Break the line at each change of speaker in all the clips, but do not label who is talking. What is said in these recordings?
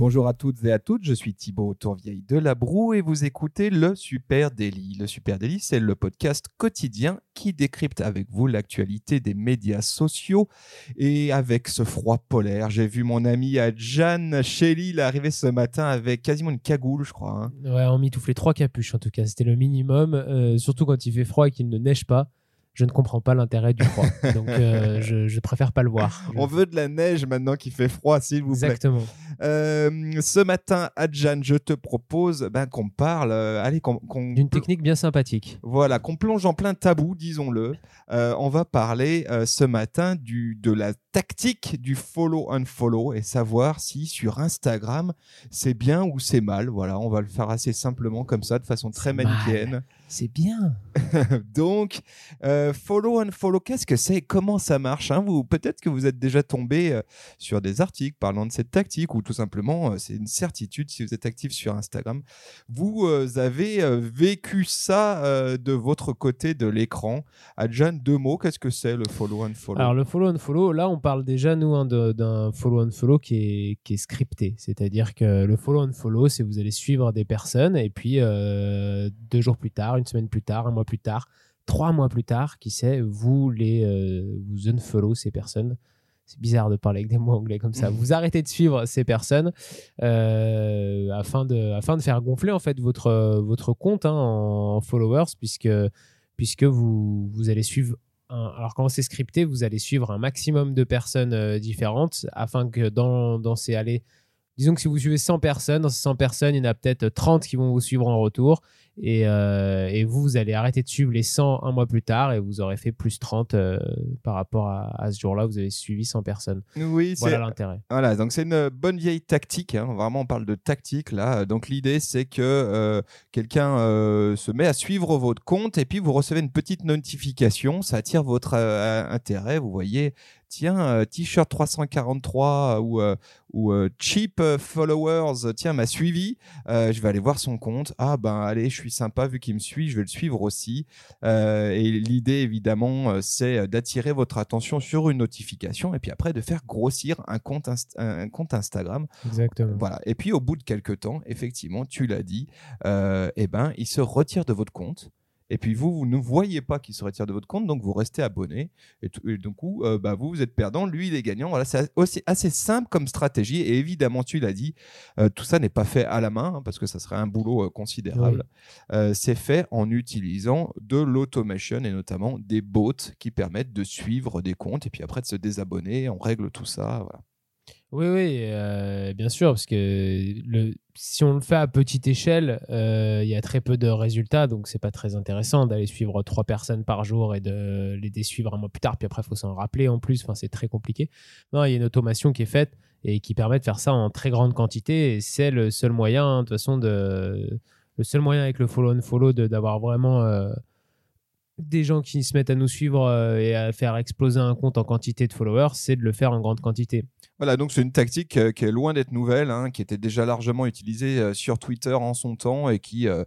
Bonjour à toutes et à toutes, je suis Thibaut Tourvieille de La Broue et vous écoutez le Super Daily. Le Super Daily, c'est le podcast quotidien qui décrypte avec vous l'actualité des médias sociaux. Et avec ce froid polaire, j'ai vu mon ami Adjan Shelley arriver ce matin avec quasiment une cagoule, je crois. hein.
Ouais, on mitouflait trois capuches en tout cas, c'était le minimum, euh, surtout quand il fait froid et qu'il ne neige pas. Je ne comprends pas l'intérêt du froid, donc euh, je, je préfère pas le voir.
On veut de la neige maintenant qu'il fait froid, s'il vous plaît.
Exactement.
Euh, ce matin, Adjan, je te propose ben, qu'on parle, euh, allez, qu'on qu'on-
D'une technique bien sympathique.
Voilà, qu'on plonge en plein tabou, disons-le. On va parler ce matin du, de la tactique du follow-unfollow et savoir si sur Instagram c'est bien ou c'est mal. Voilà, on va le faire assez simplement comme ça, de façon très
mal. C'est bien.
Donc, euh, follow-unfollow, qu'est-ce que c'est? Comment ça marche hein? Vous, Peut-être que vous êtes déjà tombé euh, sur des articles parlant de cette tactique ou tout simplement, euh, c'est une certitude si vous êtes actif sur Instagram. Vous avez vécu ça de votre côté de l'écran. Adjan, deux mots, qu'est-ce que c'est le follow-unfollow
Alors le follow and follow, là on parle déjà nous hein, d'un follow and follow qui est, qui est scripté. C'est-à-dire que le follow and follow, c'est vous allez suivre des personnes et puis deux jours plus tard, une semaine plus tard, un mois plus tard, trois mois plus tard, qui sait, vous les euh, vous unfollow ces personnes. C'est bizarre de parler avec des mots anglais comme ça. Vous arrêtez de suivre ces personnes euh, afin, de, afin de faire gonfler en fait votre, votre compte hein, en followers puisque, puisque vous, vous allez suivre alors quand c'est scripté, vous allez suivre un maximum de personnes euh, différentes afin que dans, dans ces allées, disons que si vous suivez 100 personnes, dans ces 100 personnes, il y en a peut-être 30 qui vont vous suivre en retour et, euh, et vous, vous allez arrêter de suivre les 100 un mois plus tard et vous aurez fait plus 30 euh, par rapport à, à ce jour-là, vous avez suivi 100 personnes.
Oui,
Voilà l'intérêt.
Voilà, donc c'est une bonne vieille tactique. hein. Vraiment, on parle de tactique là. Donc l'idée, c'est que euh, quelqu'un se met à suivre votre compte et puis vous recevez une petite notification. Ça attire votre intérêt. Vous voyez, tiens, euh, t-shirt 343 ou, euh, ou euh, cheap followers, tiens, m'a suivi. Je vais aller voir son compte. Ah ben allez, je suis sympa vu qu'il me suit, je vais le suivre aussi. Et l'idée, évidemment, c'est d'attirer votre attention sur une notification et puis après de faire grossir un compte, Inst- un compte Instagram.
Exactement.
Voilà. Et puis au bout de quelques temps, effectivement, tu l'as dit, eh ben, il se retire de votre compte. Et puis vous, vous ne voyez pas qu'il se retire de votre compte, donc vous restez abonné. Et, du coup, euh, bah, vous, vous êtes perdant, lui, il est gagnant. Voilà, c'est aussi assez simple comme stratégie. Et évidemment, tu l'as dit, euh, tout ça n'est pas fait à la main, hein, parce que ça serait un boulot euh, considérable. C'est fait en utilisant de l'automation et notamment des bots qui permettent de suivre des comptes et puis après de se désabonner. On règle tout ça. Voilà.
Oui, oui, euh, bien sûr, parce que si on le fait à petite échelle, euh, il y a très peu de résultats, donc c'est pas très intéressant d'aller suivre trois personnes par jour et de les désuivre un mois plus tard, puis après il faut s'en rappeler en plus, enfin c'est très compliqué. Non, il y a une automation qui est faite et qui permet de faire ça en très grande quantité, et c'est le seul moyen, de toute façon, le seul moyen avec le follow and follow d'avoir vraiment euh, des gens qui se mettent à nous suivre et à faire exploser un compte en quantité de followers, c'est de le faire en grande quantité.
Voilà, donc c'est une tactique euh, qui est loin d'être nouvelle, hein, qui était déjà largement utilisée euh, sur Twitter en son temps et qui euh,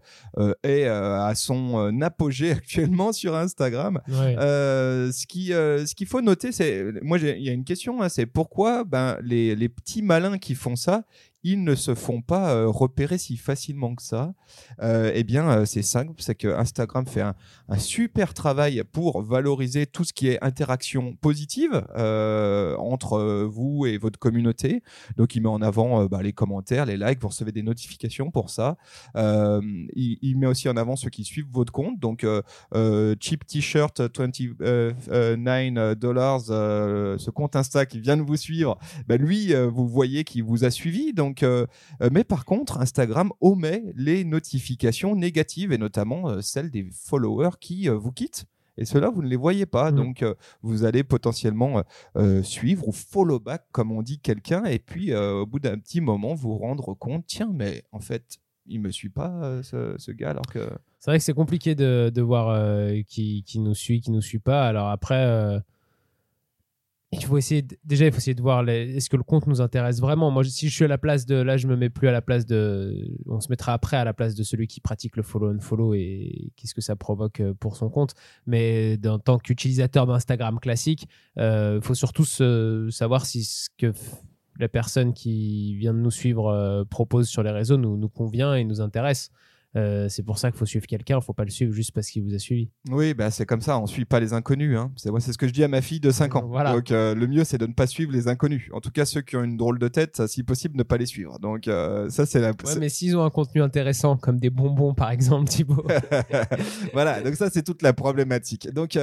est à son apogée actuellement sur Instagram.
Ouais.
Ce qui, ce qu'il faut noter, c'est, moi, il y a une question, hein, c'est pourquoi ben, les, les petits malins qui font ça, ils ne se font pas euh, repérer si facilement que ça. Euh, eh bien, euh, c'est simple, c'est que Instagram fait un, super travail pour valoriser tout ce qui est interaction positive entre vous et votre communauté. Donc, il met en avant bah, les commentaires, les likes, vous recevez des notifications pour ça. Il, met aussi en avant ceux qui suivent votre compte. Donc, cheap t-shirt 29 dollars, ce compte Insta qui vient de vous suivre, bah, lui, vous voyez qu'il vous a suivi. Donc, euh, euh, mais par contre, Instagram omet les notifications négatives et notamment euh, celles des followers qui vous quittent. Et cela, vous ne les voyez pas.
Mm.
Donc, vous allez potentiellement suivre ou follow back, comme on dit quelqu'un, et puis au bout d'un petit moment, vous rendre compte, tiens, mais en fait, il me suit pas, ce, ce gars, alors que.
C'est vrai que c'est compliqué de, de voir qui, qui nous suit, qui nous suit pas. Alors après, il faut essayer de- déjà il faut essayer de voir est-ce que le compte nous intéresse vraiment? Moi si je suis à la place de là je me mets plus à la place de on se mettra après à la place de celui qui pratique le follow and follow et qu'est-ce que ça provoque euh, pour son compte. Mais en tant qu'utilisateur d'Instagram classique il faut surtout savoir si ce que la personne qui vient de nous suivre euh, propose sur les réseaux nous convient et nous intéresse Euh, c'est pour ça qu'il faut suivre quelqu'un, il faut pas le suivre juste parce qu'il vous a suivi.
Oui, bah, c'est comme ça, on suit pas les inconnus. Hein. C'est moi, c'est ce que je dis à ma fille de 5 ans.
Voilà.
Donc euh, le mieux, c'est de ne pas suivre les inconnus. En tout cas, ceux qui ont une drôle de tête, ça, si possible, ne pas les suivre. Donc euh, ça, c'est la.
Ouais,
c'est-
mais s'ils ont un contenu intéressant, comme des bonbons par exemple, Thibaut.
voilà, donc ça c'est toute la problématique. Donc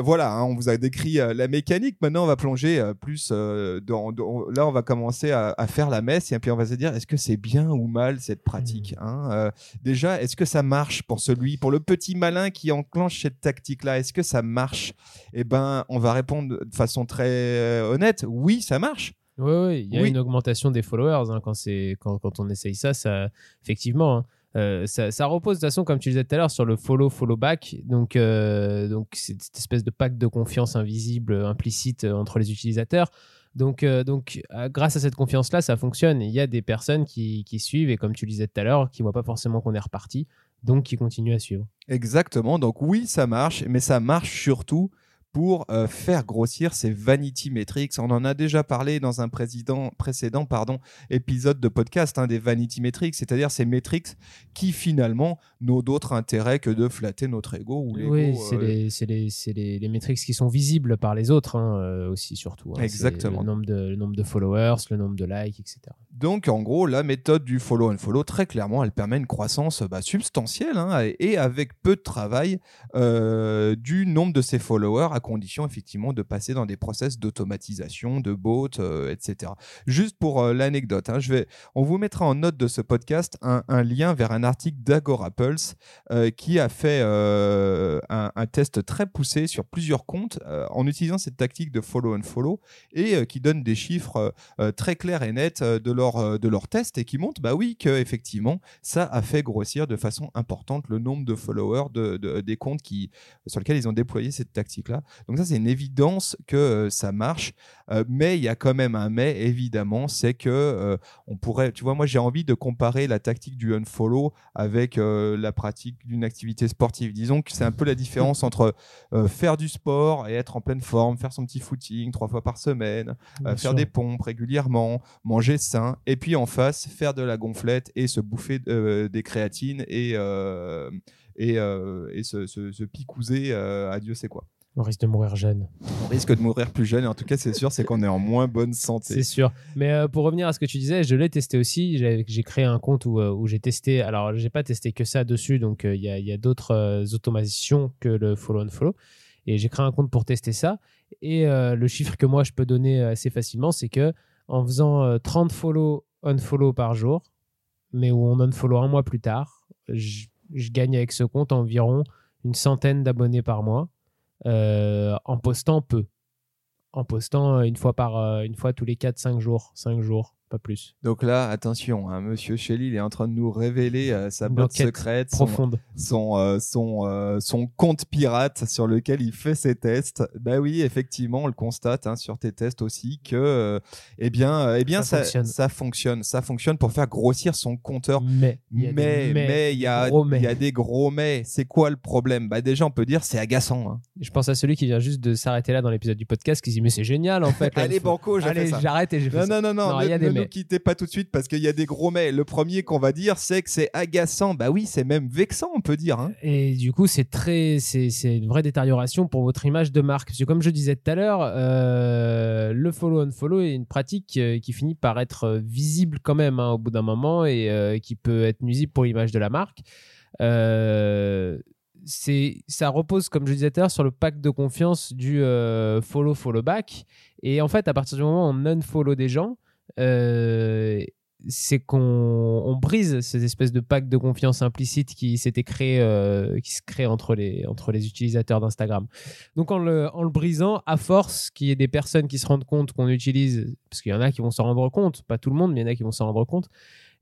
voilà, hein, on vous a décrit la mécanique. Maintenant, on va plonger plus dans, dans- Là, on va commencer à, à faire la messe et puis on va se dire est-ce que c'est bien ou mal cette pratique hein Euh, Déjà, est-ce que ça marche pour celui, pour le petit malin qui enclenche cette tactique-là? Est-ce que ça marche? Eh ben, on va répondre de façon très euh, honnête. Oui, ça marche.
Oui, oui, il y a
Oui.
une augmentation des followers hein, quand, c'est, quand, quand on essaye ça, ça effectivement. hein. Euh, ça, ça repose de toute façon, comme tu disais tout à l'heure, sur le follow, follow back. Donc, euh, donc cette espèce de pacte de confiance invisible, implicite entre les utilisateurs. Donc, euh, donc euh, grâce à cette confiance-là, ça fonctionne. Il y a des personnes qui, qui suivent et, comme tu le disais tout à l'heure, qui ne voient pas forcément qu'on est reparti, donc qui continuent à suivre.
Exactement. Donc oui, ça marche, mais ça marche surtout pour euh, faire grossir ces vanity metrics. On en a déjà parlé dans un président- précédent pardon, épisode de podcast hein, des vanity metrics, c'est-à-dire ces metrics qui finalement n'ont d'autre intérêt que de flatter notre ego ou l'ego.
Oui, c'est
euh,
les, c'est les, c'est les, métriques qui sont visibles par les autres hein, euh, aussi, surtout. hein.
Exactement.
Le nombre, de, le nombre de followers, le nombre de likes, etc.
Donc, en gros, la méthode du follow and follow, très clairement, elle permet une croissance bah, substantielle hein, et, avec peu de travail euh, du nombre de ses followers, à condition effectivement de passer dans des process d'automatisation, de bots, euh, etc. Juste pour euh, l'anecdote, hein, vais, on vous mettra en note de ce podcast un, lien vers un article d'Agora Pulse qui a fait un, test très poussé sur plusieurs comptes en utilisant cette tactique de follow and follow et qui donne des chiffres très clairs et nets de leur, de leur test et qui montrent bah oui, que effectivement ça a fait grossir de façon importante le nombre de followers de, de- des comptes qui, sur lesquels ils ont déployé cette tactique-là. Donc ça, c'est une évidence que euh, ça marche. Euh, mais il y a quand même un mais, évidemment, c'est que euh, on pourrait, tu vois, moi j'ai envie de comparer la tactique du unfollow avec la pratique d'une activité sportive. Disons que c'est un peu la différence entre faire du sport et être en pleine forme, faire son petit footing trois fois par semaine, faire
sûr.
des pompes régulièrement, manger sain, et puis en face, faire de la gonflette et se bouffer euh, des créatines et, euh, et, euh, et se, se, se picouser à Dieu sait quoi.
On risque de mourir jeune.
On risque de mourir plus jeune, et en tout cas, c'est sûr, c'est qu'on est en moins bonne santé.
C'est sûr. Mais euh, pour revenir à ce que tu disais, je l'ai testé aussi. J'ai créé un compte où, où j'ai testé. Alors, j'ai pas testé que ça dessus. Donc, euh, il y a, il y a d'autres euh, automations que le follow and follow. Et j'ai créé un compte pour tester ça. Et le chiffre que moi, je peux donner assez facilement, c'est que en faisant euh, 30 follow, unfollow par jour, mais où on unfollow un mois plus tard, je, gagne avec ce compte environ une centaine d'abonnés par mois euh, en postant peu. En postant euh, une fois par euh, une fois tous les 4 5 jours 5 jours pas plus
Donc là, attention, hein, Monsieur Shelley, il est en train de nous révéler euh, sa botte secrète, son,
profonde
son, euh, son, euh, son compte pirate sur lequel il fait ses tests. Bah oui, effectivement, on le constate hein, sur tes tests aussi que, eh bien, eh bien,
Ça
ça,
fonctionne.
ça fonctionne, ça fonctionne pour faire grossir son compteur.
mais il y a des
Mais, mais, il y a,
gros mais.
il y a des gros mais. C'est quoi le problème? Bah déjà, on peut dire c'est agaçant. hein.
je pense à celui qui vient juste de s'arrêter là dans l'épisode du podcast qui dit mais c'est génial en fait
Allez, Banco,
j'arrête et j'ai fait
Non,
ça
non, non, non,
Non, il y a des
nous quittez pas tout de suite parce qu'il y a des gros mais. Le premier qu'on va dire, c'est que c'est agaçant. Bah oui, c'est même vexant, on peut dire. hein.
Et du coup, c'est très, c'est, une vraie détérioration pour votre image de marque. Parce que comme je disais tout à l'heure, euh, le follow on follow est une pratique euh, qui finit par être euh, visible quand même hein, au bout d'un moment et euh, qui peut être nuisible pour l'image de la marque. Euh, c'est, ça repose, comme je disais tout à l'heure, sur le pacte de confiance du euh, follow follow back. Et en fait, à partir du moment où on unfollow des gens, c'est qu'on on brise cette espèce de pacte de confiance implicite qui s'était créé, euh, qui se crée entre les, entre les utilisateurs d'Instagram. Donc en le, en le brisant, à force qu'il y ait des personnes qui se rendent compte qu'on utilise, parce qu'il y en a qui vont s'en rendre compte, pas tout le monde, mais il y en a qui vont s'en rendre compte,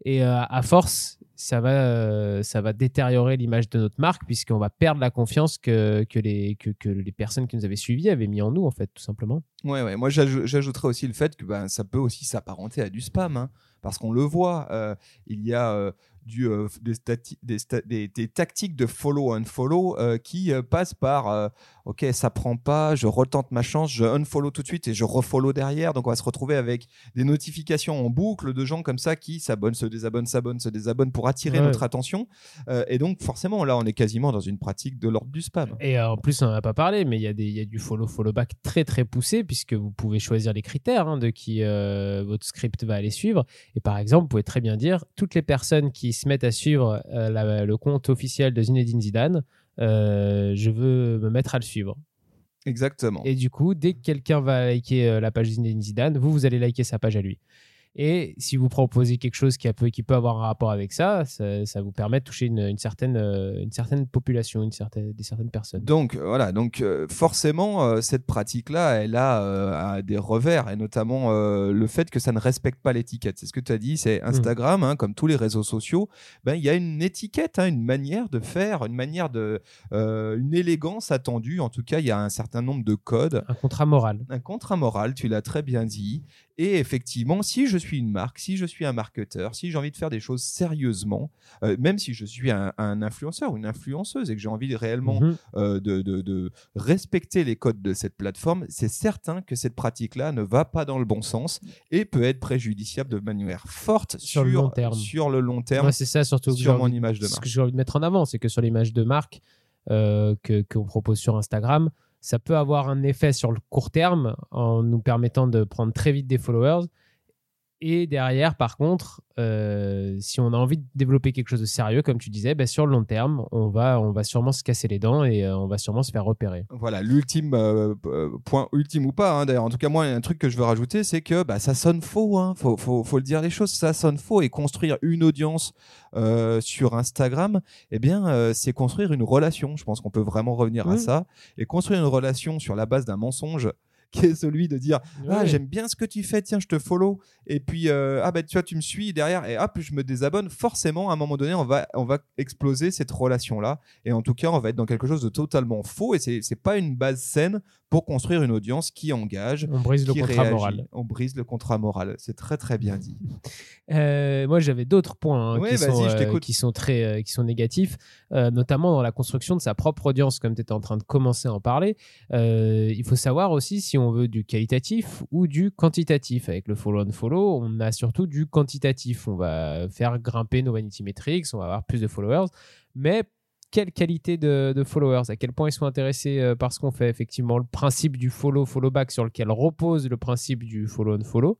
et euh, à force, ça va, euh, ça va détériorer l'image de notre marque puisqu'on va perdre la confiance que, que, les, que, les personnes qui nous avaient suivis avaient mis en nous, en fait, tout simplement.
Ouais, ouais. Moi, j'ajou- j'ajouterais aussi le fait que ben, ça peut aussi s'apparenter à du spam, hein, parce qu'on le voit. euh, il y a euh, du, des, des, tactiques de follow unfollow euh, qui passent par ok, ça prend pas, je retente ma chance, je unfollow tout de suite et je refollow derrière. Donc, on va se retrouver avec des notifications en boucle de gens comme ça qui s'abonnent, se désabonnent, s'abonnent, se désabonnent pour attirer
Ouais.
notre attention. Euh, et donc, forcément, là, on est quasiment dans une pratique de l'ordre du spam.
Et euh, en plus, on n'en a pas parlé, mais il y, a des- il y a du follow-follow back très très poussé puisque vous pouvez choisir les critères hein, de qui euh, votre script va aller suivre. Et par exemple, vous pouvez très bien dire toutes les personnes qui se mettent à suivre euh, la- le compte officiel de Zinedine Zidane, je veux me mettre à le suivre.
Exactement.
Et du coup, dès que quelqu'un va liker euh, la page Zinedine Zidane, vous, vous allez liker sa page à lui. Et si vous proposez quelque chose qui, a peu, qui peut avoir un rapport avec ça, ça, ça vous permet de toucher une, une certaine, euh, une certaine population, une certaine, des certaines personnes.
Donc euh, voilà, donc euh, forcément cette pratique-là, elle a, euh, des revers et notamment euh, le fait que ça ne respecte pas l'étiquette. C'est ce que tu as dit, c'est Instagram, hein, comme tous les réseaux sociaux, ben il y a une étiquette, hein, une manière de faire, une manière de, euh, une élégance attendue. En tout cas, il y a un certain nombre de codes,
Un contrat moral.
un contrat moral. Tu l'as très bien dit. Et effectivement, si je suis une marque, si je suis un marketeur, si j'ai envie de faire des choses sérieusement, euh, même si je suis un, un influenceur ou une influenceuse et que j'ai envie de réellement
Mhm.
euh, de, de- de respecter les codes de cette plateforme, c'est certain que cette pratique-là ne va pas dans le bon sens et peut être préjudiciable de manière forte
Sur le long terme.
sur le long terme,
c'est ça surtout
sur mon
envie-
image de
ce
marque.
que j'ai envie de mettre en avant, c'est que sur l'image de marque euh, que qu'on propose sur Instagram, ça peut avoir un effet sur le court terme en nous permettant de prendre très vite des followers. Et derrière, par contre, euh, si on a envie de développer quelque chose de sérieux, comme tu disais, ben, sur le long terme, on va, on va sûrement se casser les dents et euh, on va sûrement se faire repérer.
Voilà, l'ultime euh, euh, point ultime ou pas. hein, D'ailleurs, en tout cas, moi, un truc que je veux rajouter, c'est que bah, ça sonne faux. Hein, faut, faut, faut le dire les choses, ça sonne faux. Et construire une audience euh, sur Instagram, eh bien, euh, c'est construire une relation. Je pense qu'on peut vraiment revenir à ça. Et construire une relation sur la base d'un mensonge qui est celui de dire ah j'aime bien ce que tu fais tiens je te follow. Et puis euh, ah bah tu vois tu me suis derrière et hop je me désabonne. Forcément à un moment donné on va on va exploser cette relation là et en tout cas on va être dans quelque chose de totalement faux et c'est c'est pas une base saine pour construire une audience qui engage
On brise le contrat
réagit.
moral.
on brise le contrat moral. C'est très très bien dit.
Euh, moi, j'avais d'autres points hein,
Ouais,
qui, sont, euh, qui sont très, qui sont négatifs, notamment dans la construction de sa propre audience, comme tu étais en train de commencer à en parler. Il faut savoir aussi si on veut du qualitatif ou du quantitatif. Avec le follow and follow, on a surtout du quantitatif. On va faire grimper nos vanity metrics, on va avoir plus de followers, mais quelle qualité de, followers, à quel point ils sont intéressés euh, par ce qu'on fait? Effectivement, le principe du follow, follow back sur lequel repose le principe du follow and follow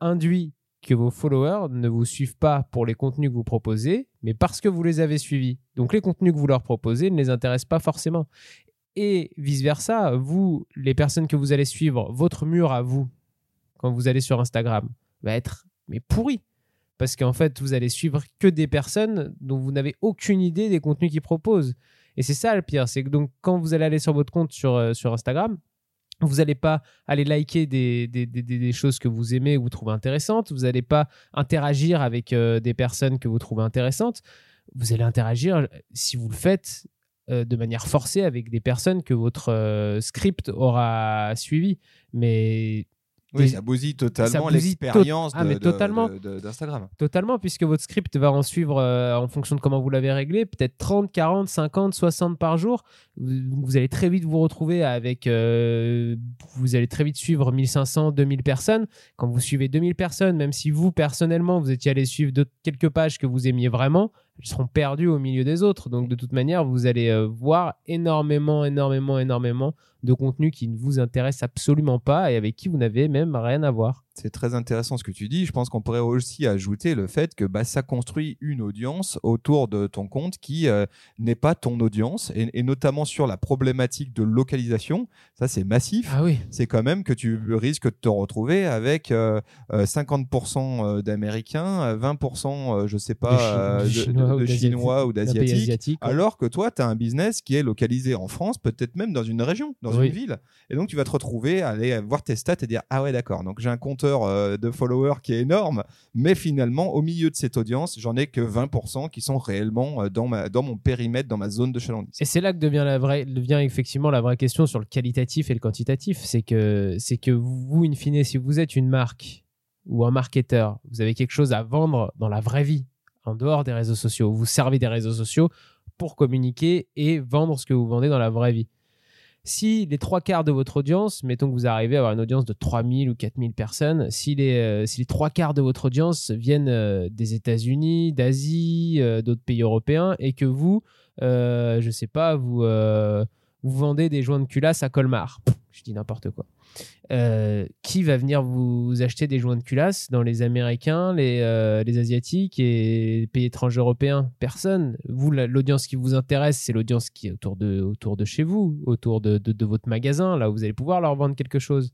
induit que vos followers ne vous suivent pas pour les contenus que vous proposez, mais parce que vous les avez suivis. Donc les contenus que vous leur proposez ne les intéressent pas forcément. Et vice-versa, vous, les personnes que vous allez suivre, votre mur à vous, quand vous allez sur Instagram, va être mais pourri. Parce qu'en fait, vous allez suivre que des personnes dont vous n'avez aucune idée des contenus qu'ils proposent. Et c'est ça le pire, c'est que donc quand vous allez aller sur votre compte sur, euh, sur Instagram, vous n'allez pas aller liker des, des, des- des- choses que vous aimez ou vous trouvez intéressantes. Vous n'allez pas interagir avec euh, des personnes que vous trouvez intéressantes. Vous allez interagir, si vous le faites, de manière forcée avec des personnes que votre euh, script aura suivi. Mais
oui ça bousille totalement l'expérience
Ah,
d'Instagram
Totalement, puisque votre script va en suivre euh, en fonction de comment vous l'avez réglé, peut-être 30, 40, 50, 60 par jour. Vous, vous allez très vite vous retrouver avec. euh, vous allez très vite suivre 1500, 2000 personnes. Quand vous suivez 2000 personnes, même si vous, personnellement, vous étiez allé suivre quelques pages que vous aimiez vraiment, seront perdues au milieu des autres. Donc, de toute manière, vous allez euh, voir énormément, énormément, énormément de contenu qui ne vous intéresse absolument pas et avec qui vous n'avez même rien à voir.
C'est très intéressant ce que tu dis. Je pense qu'on pourrait aussi ajouter le fait que bah, ça construit une audience autour de ton compte qui euh, n'est pas ton audience, et, et notamment sur la problématique de localisation. Ça, c'est massif.
Ah oui.
C'est quand même que tu risques de te retrouver avec euh, euh, 50% d'Américains, euh, 20%, euh, je sais pas,
De Chi-
euh,
de
de,
Chinois
de
ou
Chinois d'Asiatiques.
asiatique.
Alors que toi, tu as un business qui est localisé en France, peut-être même dans une région, dans
Oui.
une ville. Et donc, tu vas te retrouver à aller voir tes stats et dire Ah ouais, d'accord, donc j'ai un compte compteur euh, de followers qui est énorme, mais finalement, au milieu de cette audience, j'en ai que 20% qui sont réellement euh, dans, ma, dans mon périmètre, dans ma zone de chalandise.
Et c'est là que devient, la vraie, devient effectivement la vraie question sur le qualitatif et le quantitatif. C'est que, c'est que vous, in fine, si vous êtes une marque ou un marketeur, vous avez quelque chose à vendre dans la vraie vie, en dehors des réseaux sociaux. Vous servez des réseaux sociaux pour communiquer et vendre ce que vous vendez dans la vraie vie. Si les trois quarts de votre audience, mettons que vous arrivez à avoir une audience de 3000 ou 4000 personnes, si les, euh, si les trois quarts de votre audience viennent euh, des États-Unis, d'Asie, euh, d'autres pays européens, et que vous, je sais pas, vous, vous vendez des joints de culasse à Colmar, je dis n'importe quoi. Euh, qui va venir vous acheter des joints de culasse dans les Américains, les, euh, les Asiatiques et les pays étrangers européens? Personne. Vous, l'audience qui vous intéresse, c'est l'audience qui est autour de, autour de chez vous, autour de, de, votre magasin, là où vous allez pouvoir leur vendre quelque chose.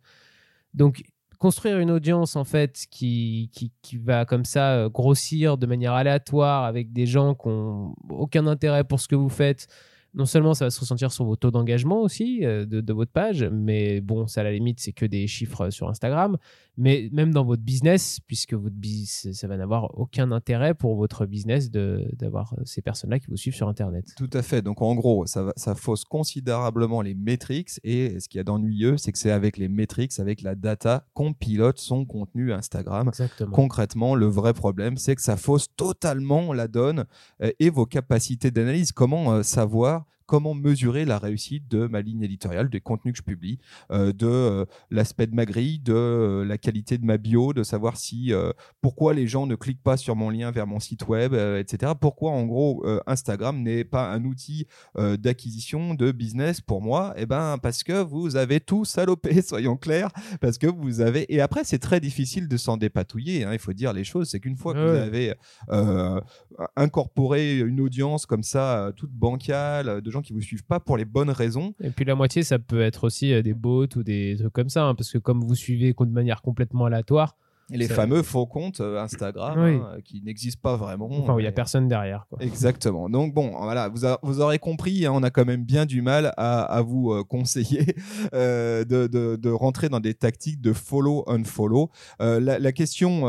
Donc, construire une audience en fait qui, qui, qui, va comme ça euh, grossir de manière aléatoire avec des gens qui n'ont aucun intérêt pour ce que vous faites, non seulement ça va se ressentir sur vos taux d'engagement aussi euh, de, votre page, mais bon, ça à la limite, c'est que des chiffres sur Instagram, mais même dans votre business, puisque votre business, ça va n'avoir aucun intérêt pour votre business d'avoir ces personnes-là qui vous suivent sur Internet.
Tout à fait. Donc en gros, ça, ça fausse considérablement les métriques, et ce qui est d'ennuyeux, c'est que c'est avec les métriques, avec la data qu'on pilote son contenu Instagram.
Exactement.
Concrètement, le vrai problème, c'est que ça fausse totalement la donne euh, et vos capacités d'analyse. Comment euh, savoir comment mesurer la réussite de ma ligne éditoriale, des contenus que je publie, euh, de euh, l'aspect de ma grille, de euh, la qualité de ma bio, de savoir si pourquoi les gens ne cliquent pas sur mon lien vers mon site web, etc. Pourquoi en gros Instagram n'est pas un outil d'acquisition de business pour moi? Eh ben parce que vous avez tout salopé, soyons clairs, parce que vous avez et après c'est très difficile de s'en dépatouiller. Hein, il faut dire les choses, c'est qu'une fois que vous avez incorporé une audience comme ça toute bancale de gens qui vous suivent pas pour les bonnes raisons.
Et puis la moitié, ça peut être aussi euh, des bots ou des trucs comme ça, hein, parce que comme vous suivez de manière complètement aléatoire,
les fameux faux comptes euh, Instagram hein, qui n'existent pas vraiment.
Enfin, il n'y a personne derrière.
Exactement. Donc bon, voilà, vous, vous aurez compris, hein, on a quand même bien du mal à, vous euh, conseiller euh, de, de, rentrer dans des tactiques de follow unfollow. La, la, question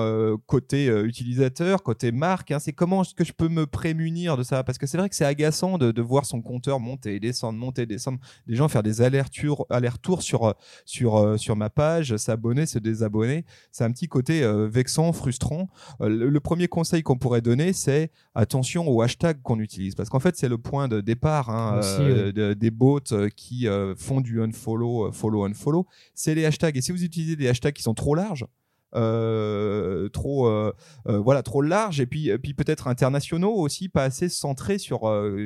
côté utilisateur, côté marque, hein, c'est comment est-ce que je peux me prémunir de ça? Parce que c'est vrai que c'est agaçant de, de, voir son compteur monter et descendre, monter et descendre. Des gens faire des allers-retours aller sur sur sur ma page, s'abonner, se désabonner. C'est un petit côté euh, vexant, frustrant. Euh, le, premier conseil qu'on pourrait donner, c'est attention aux hashtags qu'on utilise, parce qu'en fait, c'est le point de départ hein, euh, des bots qui font du unfollow, follow, unfollow. C'est les hashtags. Et si vous utilisez des hashtags qui sont trop larges, trop euh, euh, voilà trop large. Et puis puis peut-être internationaux aussi pas assez centrés sur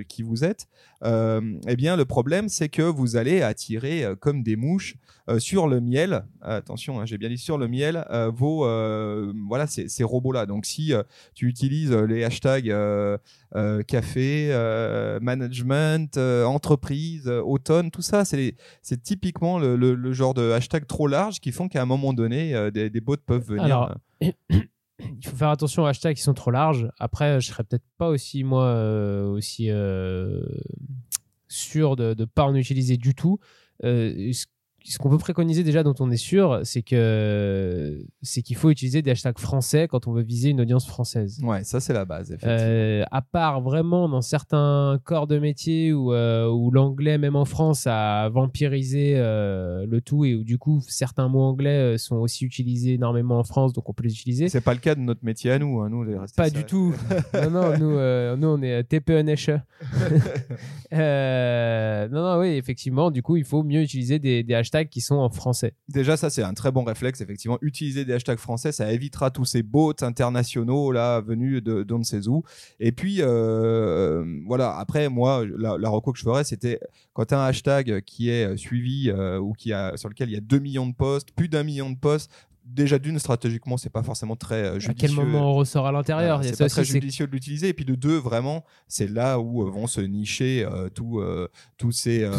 qui vous êtes. Eh bien le problème c'est que vous allez attirer comme des mouches sur le miel. Attention hein, j'ai bien dit sur le miel vos voilà ces, ces robots là donc si tu utilises les hashtags café management entreprise automne tout ça c'est typiquement le, le, genre de hashtag trop large qui font qu'à un moment donné des, des bots venir.
Alors, il faut faire attention aux hashtags qui sont trop larges. Après, je serais peut-être pas aussi, moi, euh, aussi euh, sûr de ne pas en utiliser du tout. Euh, ce qu'on peut préconiser déjà, dont on est sûr, c'est que c'est qu'il faut utiliser des hashtags français quand on veut viser une audience française.
Ouais, ça c'est la base.
Euh, à part vraiment dans certains corps de métier où, euh, où l'anglais, même en France, a vampirisé euh, le tout et où du coup certains mots anglais sont aussi utilisés énormément en France, donc on peut les utiliser.
C'est pas le cas de notre métier à nous, hein, nous les
Pas du tout. non, non, nous, nous on est TPNH. non, non, oui, effectivement, du coup il faut mieux utiliser des, des hashtags qui sont en français.
Déjà, ça, c'est un très bon réflexe. Effectivement, utiliser des hashtags français, ça évitera tous ces bots internationaux là venus de d'on ne sait où. Et puis, euh, voilà. Après, moi, la, la que je ferais, c'était quand un hashtag qui est suivi euh, ou qui a, sur lequel il y a 2 millions de posts, plus d'un million de posts, déjà d'une stratégiquement c'est pas forcément très judicieux.
À quel moment on ressort à l'intérieur
C'est pas très judicieux de l'utiliser et puis de deux vraiment c'est là où euh, vont se nicher euh, euh, tous ces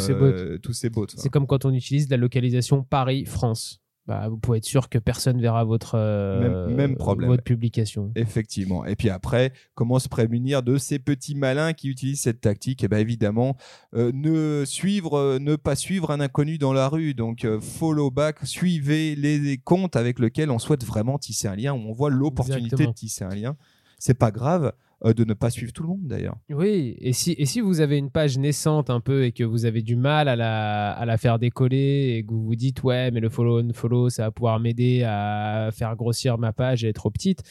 tous ces bots.
C'est comme quand on utilise la localisation Paris France. Bah, vous pouvez être sûr que personne verra votre, euh,
Même- même problème.
votre publication.
Effectivement. Et puis après, comment se prémunir de ces petits malins qui utilisent cette tactique? Eh bien évidemment, euh, ne suivre, euh, ne pas suivre un inconnu dans la rue. Donc follow back, suivez les, les comptes avec lesquels on souhaite vraiment tisser un lien, où on voit l'opportunité de tisser un lien. C'est pas grave de ne pas suivre tout le monde d'ailleurs.
Oui, et si, et si vous avez une page naissante un peu et que vous avez du mal à la, à la faire décoller et que vous vous dites ouais mais le follow on follow ça va pouvoir m'aider à faire grossir ma page et être trop petite,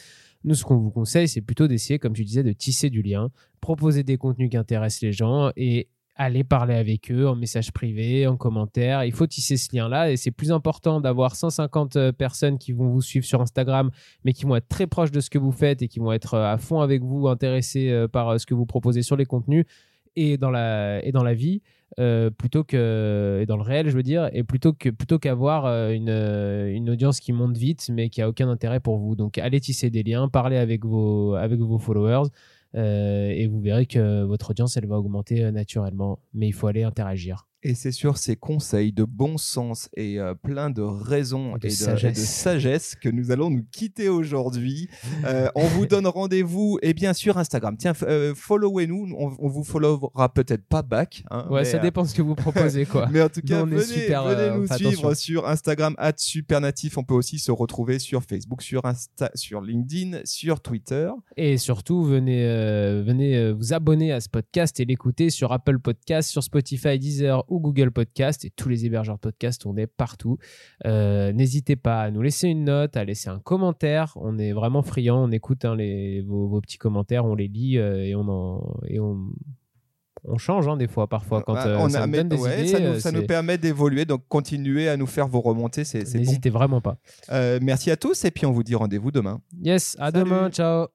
nous ce qu'on vous conseille c'est plutôt d'essayer comme tu disais de tisser du lien, proposer des contenus qui intéressent les gens et aller parler avec eux en message privé, en commentaire. Il faut tisser ce lien-là et c'est plus important d'avoir 150 euh, personnes qui vont vous suivre sur Instagram mais qui vont être très proches de ce que vous faites et qui vont être euh, à fond avec vous, intéressés euh, par ce que vous proposez sur les contenus et dans la, et dans la vie, plutôt que et dans le réel, je veux dire, et plutôt que plutôt qu'avoir une, une audience qui monte vite mais qui a aucun intérêt pour vous. Donc allez tisser des liens, parlez avec vos avec vos followers. Euh, et vous verrez que votre audience elle va augmenter euh, naturellement. Mais il faut aller interagir
Et c'est sur ces conseils de bon sens et euh, plein de raisons
De
et, de,
sagesse.
et de sagesse que nous allons nous quitter aujourd'hui. Euh, on vous donne rendez-vous et bien sûr Instagram. Tiens, euh, followez-nous. On, on vous followera peut-être pas back. hein,
ouais ça
euh,
dépend de ce que vous proposez quoi
Mais en tout cas, venez,
super,
venez nous suivre
attention.
sur Instagram @supernatif. On peut aussi se retrouver sur Facebook, sur Insta, sur LinkedIn, sur Twitter.
Et surtout, venez, venez vous abonner à ce podcast et l'écouter sur Apple Podcast, sur Spotify, Deezer ou Google Podcast et tous les hébergeurs podcast. On est partout. Euh, N'hésitez pas à nous laisser une note, à laisser un commentaire. On est vraiment friand. On écoute hein, les, vos, vos petits commentaires, on les lit euh, et on en, et on, on change hein, des fois, parfois quand
Bah,
euh,
on
ça
a-
nous
ouais,
idées.
ça, nous, ça nous
c'est-
permet d'évoluer. Donc continuez à nous faire vos remontées. C'est c'est bon.
N'hésitez vraiment pas.
Merci à tous et puis on vous dit rendez-vous demain.
Yes, à
Salut.
demain. Ciao.